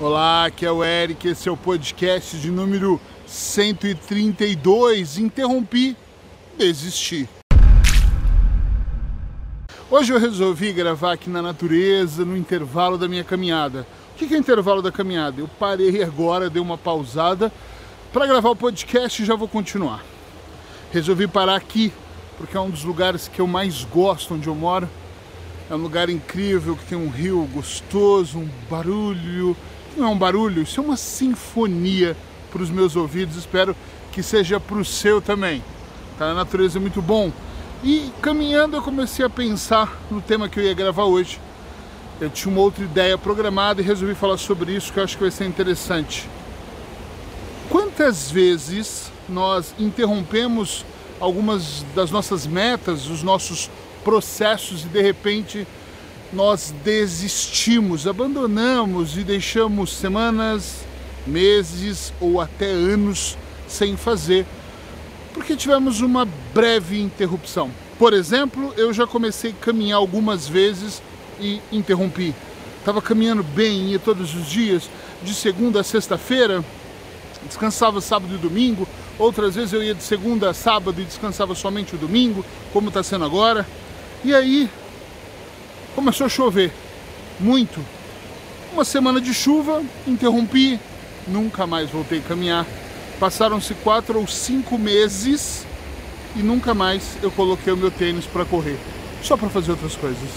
Olá, aqui é o Eric, esse é o podcast de número 132. Interrompi, desisti. Hoje eu resolvi gravar aqui na natureza, no intervalo da minha caminhada. O que é o intervalo da caminhada? Eu parei agora, dei uma pausada para gravar o podcast e já vou continuar. Resolvi parar aqui porque é um dos lugares que eu mais gosto onde eu moro. É um lugar incrível que tem um rio gostoso, um barulho não é um barulho, isso é uma sinfonia para os meus ouvidos. Espero que seja para o seu também. Tá? A natureza é muito bom. E caminhando eu comecei a pensar no tema que eu ia gravar hoje. Eu tinha uma outra ideia programada e resolvi falar sobre isso que eu acho que vai ser interessante. Quantas vezes nós interrompemos algumas das nossas metas, os nossos processos e de repente nós desistimos, abandonamos e deixamos semanas, meses ou até anos sem fazer, porque tivemos uma breve interrupção. Por exemplo, eu já comecei a caminhar algumas vezes e interrompi. Estava caminhando bem, ia todos os dias, de segunda a sexta-feira, descansava sábado e domingo. Outras vezes eu ia de segunda a sábado e descansava somente o domingo, como está sendo agora. E aí começou a chover muito. Uma semana de chuva, interrompi, nunca mais voltei a caminhar. Passaram-se quatro ou cinco meses e nunca mais eu coloquei o meu tênis para correr, só para fazer outras coisas.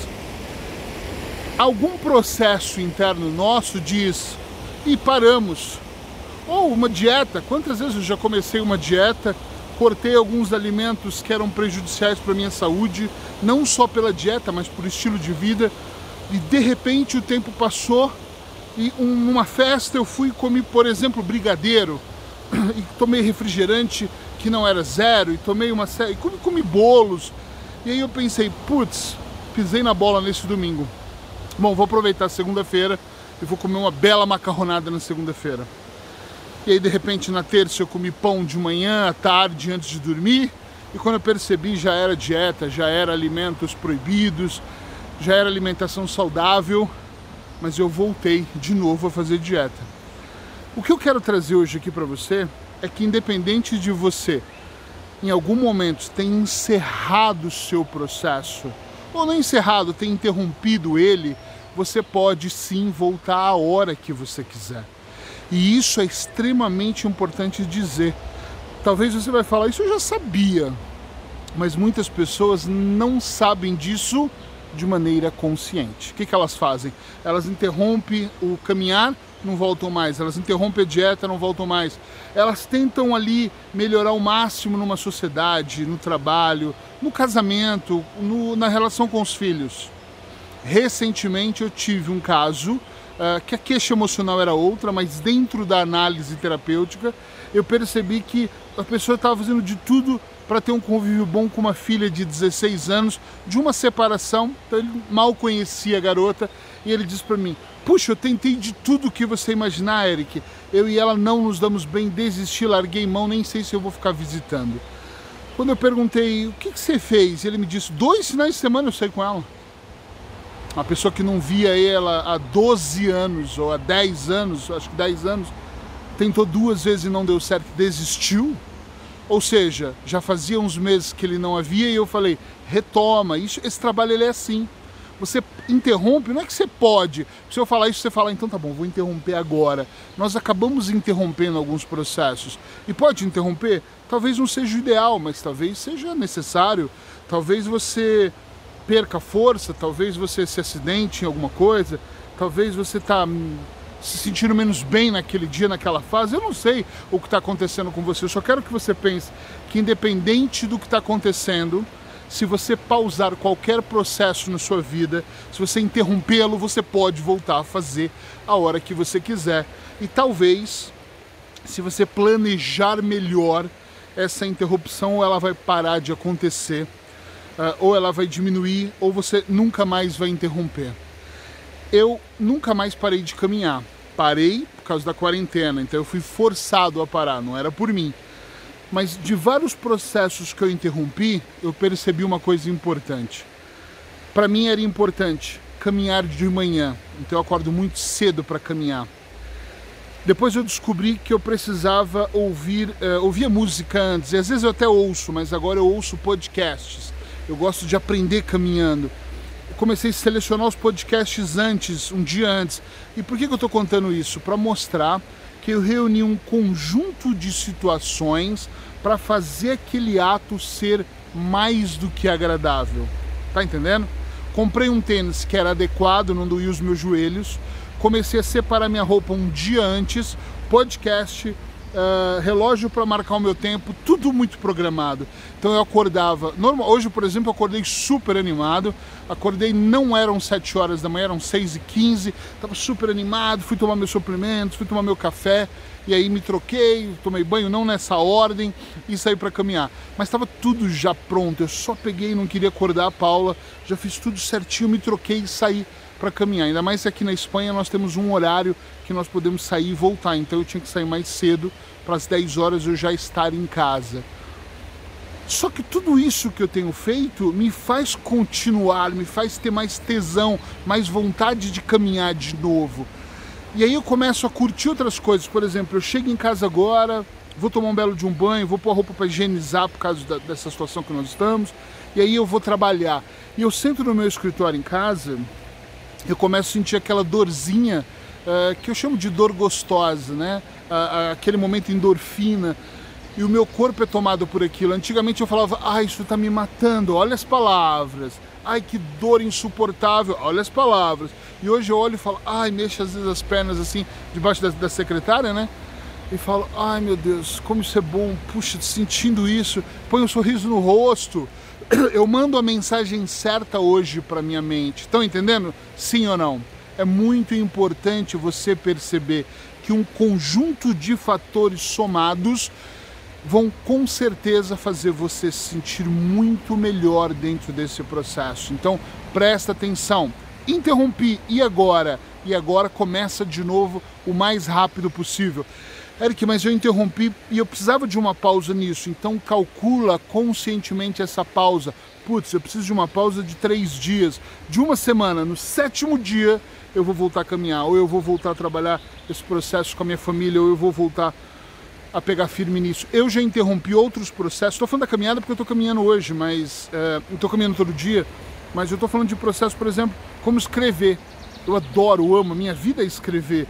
Algum processo interno nosso diz e paramos. Ou uma dieta, quantas vezes eu já comecei uma dieta cortei alguns alimentos que eram prejudiciais para minha saúde, não só pela dieta, mas por estilo de vida. E de repente o tempo passou e um, numa festa eu fui comer, por exemplo, brigadeiro e tomei refrigerante que não era zero e tomei uma série, comi, comi bolos. E aí eu pensei, putz, pisei na bola nesse domingo. Bom, vou aproveitar segunda-feira e vou comer uma bela macarronada na segunda-feira. E aí de repente na terça eu comi pão de manhã, à tarde, antes de dormir. E quando eu percebi já era dieta, já era alimentos proibidos, já era alimentação saudável, mas eu voltei de novo a fazer dieta. O que eu quero trazer hoje aqui para você é que independente de você em algum momento ter encerrado o seu processo, ou não encerrado, ter interrompido ele, você pode sim voltar a hora que você quiser. E isso é extremamente importante dizer. Talvez você vai falar, isso eu já sabia, mas muitas pessoas não sabem disso de maneira consciente. O que, que elas fazem? Elas interrompem o caminhar, não voltam mais. Elas interrompem a dieta, não voltam mais. Elas tentam ali melhorar o máximo numa sociedade, no trabalho, no casamento, no, na relação com os filhos. Recentemente eu tive um caso uh, que a queixa emocional era outra, mas dentro da análise terapêutica eu percebi que a pessoa estava fazendo de tudo para ter um convívio bom com uma filha de 16 anos, de uma separação, então ele mal conhecia a garota, e ele disse para mim: Puxa, eu tentei de tudo que você imaginar, Eric. Eu e ela não nos damos bem, desisti, larguei mão, nem sei se eu vou ficar visitando. Quando eu perguntei o que, que você fez, ele me disse: Dois finais de semana eu saí com ela. Uma pessoa que não via ela há 12 anos ou há 10 anos, acho que 10 anos, tentou duas vezes e não deu certo, desistiu. Ou seja, já fazia uns meses que ele não havia e eu falei, retoma, isso, esse trabalho ele é assim. Você interrompe, não é que você pode. Se eu falar isso, você fala, então tá bom, vou interromper agora. Nós acabamos interrompendo alguns processos. E pode interromper? Talvez não seja o ideal, mas talvez seja necessário. Talvez você perca força, talvez você se acidente em alguma coisa, talvez você está hum, se sentindo menos bem naquele dia, naquela fase. Eu não sei o que está acontecendo com você. Eu só quero que você pense que, independente do que está acontecendo, se você pausar qualquer processo na sua vida, se você interrompê-lo, você pode voltar a fazer a hora que você quiser. E talvez, se você planejar melhor, essa interrupção ela vai parar de acontecer ou ela vai diminuir, ou você nunca mais vai interromper. Eu nunca mais parei de caminhar. Parei por causa da quarentena, então eu fui forçado a parar, não era por mim. Mas de vários processos que eu interrompi, eu percebi uma coisa importante. Para mim era importante caminhar de manhã, então eu acordo muito cedo para caminhar. Depois eu descobri que eu precisava ouvir, uh, ouvia música antes, e às vezes eu até ouço, mas agora eu ouço podcasts. Eu gosto de aprender caminhando. Eu comecei a selecionar os podcasts antes, um dia antes. E por que, que eu estou contando isso? Para mostrar que eu reuni um conjunto de situações para fazer aquele ato ser mais do que agradável. Tá entendendo? Comprei um tênis que era adequado, não doía os meus joelhos comecei a separar minha roupa um dia antes, podcast, uh, relógio para marcar o meu tempo, tudo muito programado. Então eu acordava, normal, hoje por exemplo eu acordei super animado, acordei não eram 7 horas da manhã, eram 6 e 15, estava super animado, fui tomar meus suplementos, fui tomar meu café, e aí me troquei, tomei banho, não nessa ordem, e saí para caminhar. Mas estava tudo já pronto, eu só peguei, não queria acordar a Paula, já fiz tudo certinho, me troquei e saí para caminhar. Ainda mais aqui na Espanha nós temos um horário que nós podemos sair e voltar. Então eu tinha que sair mais cedo para as 10 horas eu já estar em casa. Só que tudo isso que eu tenho feito me faz continuar, me faz ter mais tesão, mais vontade de caminhar de novo. E aí eu começo a curtir outras coisas. Por exemplo, eu chego em casa agora, vou tomar um belo de um banho, vou pôr a roupa para higienizar por causa da, dessa situação que nós estamos, e aí eu vou trabalhar. E eu sento no meu escritório em casa eu começo a sentir aquela dorzinha uh, que eu chamo de dor gostosa, né? Uh, aquele momento endorfina. E o meu corpo é tomado por aquilo. Antigamente eu falava, ai, isso está me matando, olha as palavras. Ai, que dor insuportável, olha as palavras. E hoje eu olho e falo, ai, mexo às vezes as pernas assim, debaixo da, da secretária, né? E falo, ai meu Deus, como isso é bom, puxa, sentindo isso, põe um sorriso no rosto, eu mando a mensagem certa hoje para minha mente. Estão entendendo? Sim ou não? É muito importante você perceber que um conjunto de fatores somados vão com certeza fazer você se sentir muito melhor dentro desse processo. Então, presta atenção. Interrompi e agora? E agora começa de novo o mais rápido possível. Eric, mas eu interrompi e eu precisava de uma pausa nisso, então calcula conscientemente essa pausa. Putz, eu preciso de uma pausa de três dias, de uma semana. No sétimo dia eu vou voltar a caminhar, ou eu vou voltar a trabalhar esse processo com a minha família, ou eu vou voltar a pegar firme nisso. Eu já interrompi outros processos. Estou falando da caminhada porque eu estou caminhando hoje, mas é, estou caminhando todo dia. Mas eu estou falando de processo, por exemplo, como escrever. Eu adoro, amo, minha vida é escrever.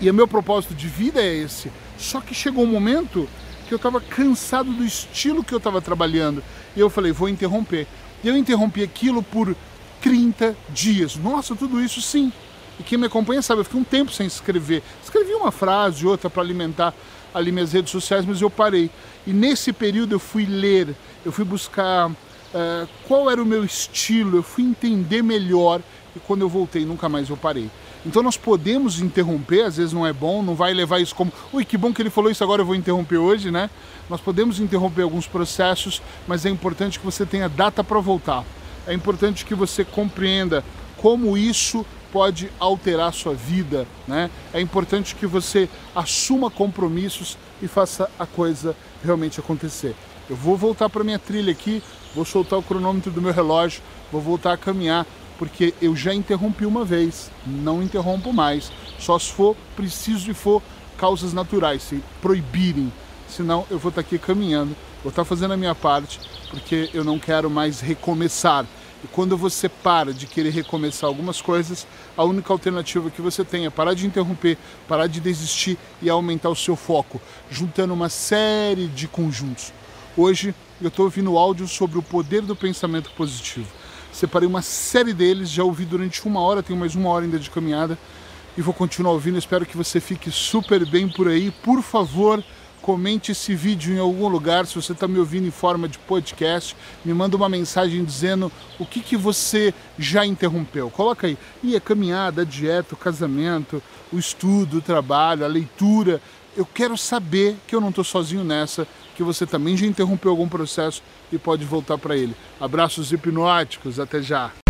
E o meu propósito de vida é esse. Só que chegou um momento que eu estava cansado do estilo que eu estava trabalhando. E eu falei, vou interromper. E eu interrompi aquilo por 30 dias. Nossa, tudo isso sim. E quem me acompanha sabe, eu fiquei um tempo sem escrever. Escrevi uma frase, outra para alimentar ali minhas redes sociais, mas eu parei. E nesse período eu fui ler, eu fui buscar uh, qual era o meu estilo, eu fui entender melhor. E quando eu voltei, nunca mais eu parei. Então nós podemos interromper, às vezes não é bom, não vai levar isso como, ui, que bom que ele falou isso, agora eu vou interromper hoje, né? Nós podemos interromper alguns processos, mas é importante que você tenha data para voltar. É importante que você compreenda como isso pode alterar a sua vida, né? É importante que você assuma compromissos e faça a coisa realmente acontecer. Eu vou voltar para minha trilha aqui, vou soltar o cronômetro do meu relógio, vou voltar a caminhar porque eu já interrompi uma vez, não interrompo mais, só se for preciso e for causas naturais, se proibirem, senão eu vou estar aqui caminhando, vou estar fazendo a minha parte, porque eu não quero mais recomeçar. E quando você para de querer recomeçar algumas coisas, a única alternativa que você tem é parar de interromper, parar de desistir e aumentar o seu foco, juntando uma série de conjuntos. Hoje eu estou ouvindo áudio sobre o poder do pensamento positivo. Separei uma série deles, já ouvi durante uma hora, tenho mais uma hora ainda de caminhada e vou continuar ouvindo. Espero que você fique super bem por aí. Por favor, comente esse vídeo em algum lugar. Se você está me ouvindo em forma de podcast, me manda uma mensagem dizendo o que, que você já interrompeu. Coloca aí. E a caminhada, a dieta, o casamento, o estudo, o trabalho, a leitura. Eu quero saber que eu não estou sozinho nessa que você também já interrompeu algum processo e pode voltar para ele. Abraços hipnóticos, até já!